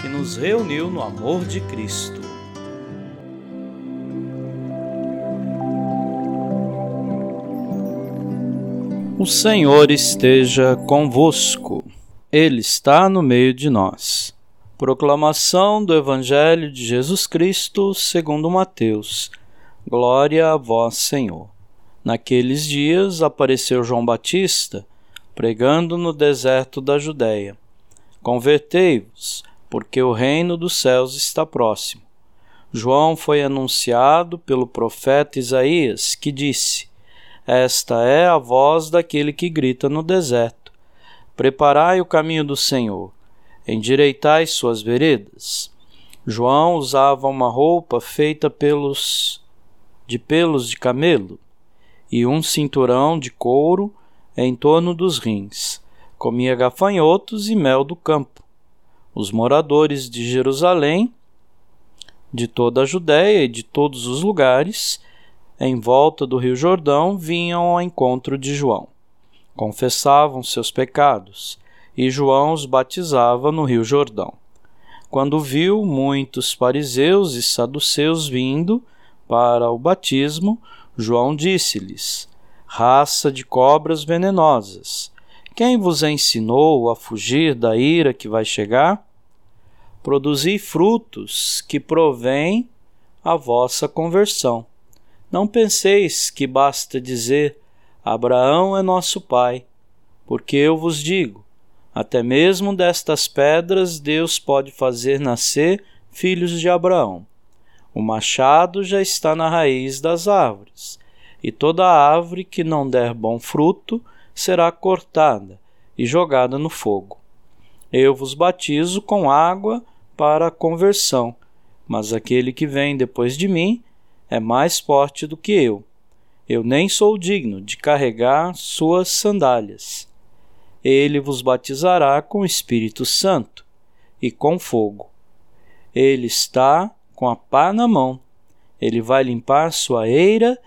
que nos reuniu no amor de Cristo. O Senhor esteja convosco, Ele está no meio de nós. Proclamação do Evangelho de Jesus Cristo segundo Mateus. Glória a vós, Senhor. Naqueles dias apareceu João Batista, pregando no deserto da Judéia. Convertei-vos, porque o reino dos céus está próximo. João foi anunciado pelo profeta Isaías, que disse: Esta é a voz daquele que grita no deserto: Preparai o caminho do Senhor, endireitai suas veredas. João usava uma roupa feita pelos de pelos de camelo e um cinturão de couro em torno dos rins. Comia gafanhotos e mel do campo os moradores de Jerusalém, de toda a Judéia e de todos os lugares em volta do Rio Jordão vinham ao encontro de João. Confessavam seus pecados, e João os batizava no Rio Jordão. Quando viu muitos fariseus e saduceus vindo para o batismo, João disse-lhes: Raça de cobras venenosas, quem vos ensinou a fugir da ira que vai chegar? Produzi frutos que provém a vossa conversão. Não penseis que basta dizer: Abraão é nosso pai, porque eu vos digo: até mesmo destas pedras Deus pode fazer nascer filhos de Abraão. O machado já está na raiz das árvores, e toda árvore que não der bom fruto será cortada e jogada no fogo. Eu vos batizo com água para a conversão, mas aquele que vem depois de mim é mais forte do que eu. Eu nem sou digno de carregar suas sandálias. Ele vos batizará com o Espírito Santo e com fogo. Ele está com a pá na mão. Ele vai limpar sua eira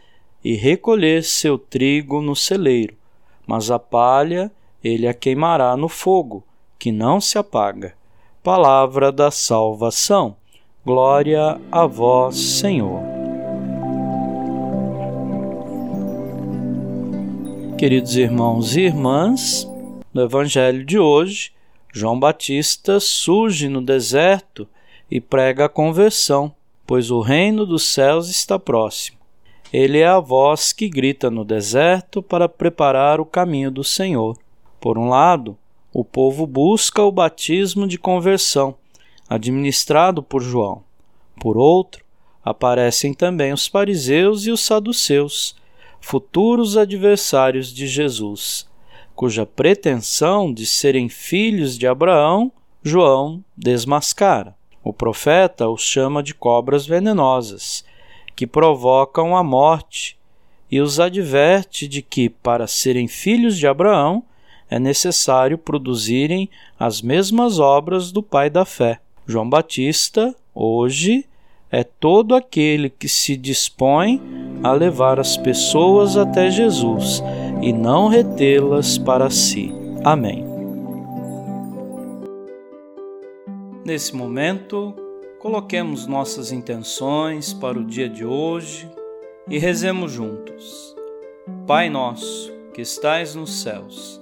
e recolher seu trigo no celeiro, mas a palha ele a queimará no fogo, que não se apaga. Palavra da salvação. Glória a vós, Senhor. Queridos irmãos e irmãs, no Evangelho de hoje, João Batista surge no deserto e prega a conversão, pois o reino dos céus está próximo. Ele é a voz que grita no deserto para preparar o caminho do Senhor. Por um lado, o povo busca o batismo de conversão, administrado por João. Por outro, aparecem também os fariseus e os saduceus, futuros adversários de Jesus, cuja pretensão de serem filhos de Abraão, João desmascara. O profeta os chama de cobras venenosas, que provocam a morte, e os adverte de que, para serem filhos de Abraão, é necessário produzirem as mesmas obras do Pai da fé. João Batista, hoje, é todo aquele que se dispõe a levar as pessoas até Jesus e não retê-las para si. Amém. Nesse momento, coloquemos nossas intenções para o dia de hoje e rezemos juntos. Pai nosso, que estais nos céus,